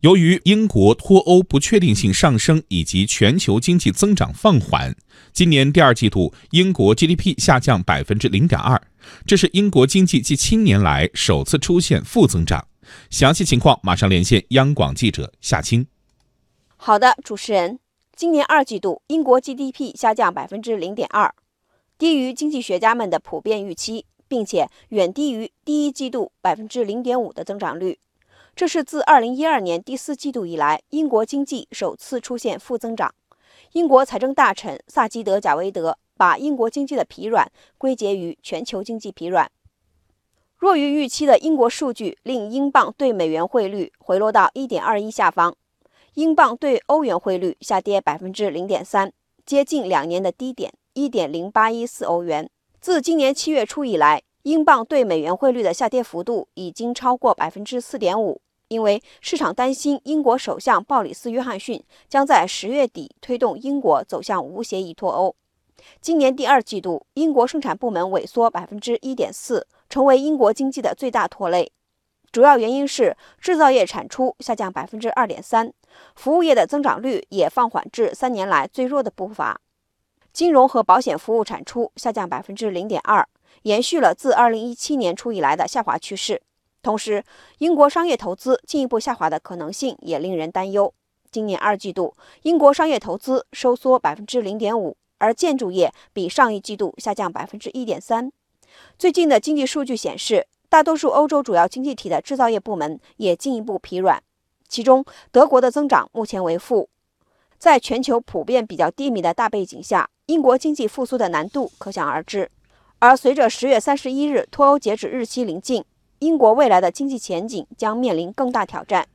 由于英国脱欧不确定性上升以及全球经济增长放缓，今年第二季度英国 GDP 下降百分之零点二，这是英国经济近七年来首次出现负增长。详细情况马上连线央广记者夏青。好的，主持人，今年二季度英国 GDP 下降百分之零点二，低于经济学家们的普遍预期，并且远低于第一季度百分之零点五的增长率。这是自2012年第四季度以来，英国经济首次出现负增长。英国财政大臣萨基德·贾维德把英国经济的疲软归结于全球经济疲软。弱于预期的英国数据令英镑对美元汇率回落到1.21下方，英镑对欧元汇率下跌0.3%，接近两年的低点1.0814欧元。自今年七月初以来，英镑对美元汇率的下跌幅度已经超过4.5%。因为市场担心英国首相鲍里斯·约翰逊将在十月底推动英国走向无协议脱欧。今年第二季度，英国生产部门萎缩百分之一点四，成为英国经济的最大拖累。主要原因是制造业产出下降百分之二点三，服务业的增长率也放缓至三年来最弱的步伐。金融和保险服务产出下降百分之零点二，延续了自二零一七年初以来的下滑趋势。同时，英国商业投资进一步下滑的可能性也令人担忧。今年二季度，英国商业投资收缩百分之零点五，而建筑业比上一季度下降百分之一点三。最近的经济数据显示，大多数欧洲主要经济体的制造业部门也进一步疲软，其中德国的增长目前为负。在全球普遍比较低迷的大背景下，英国经济复苏的难度可想而知。而随着十月三十一日脱欧截止日期临近，英国未来的经济前景将面临更大挑战。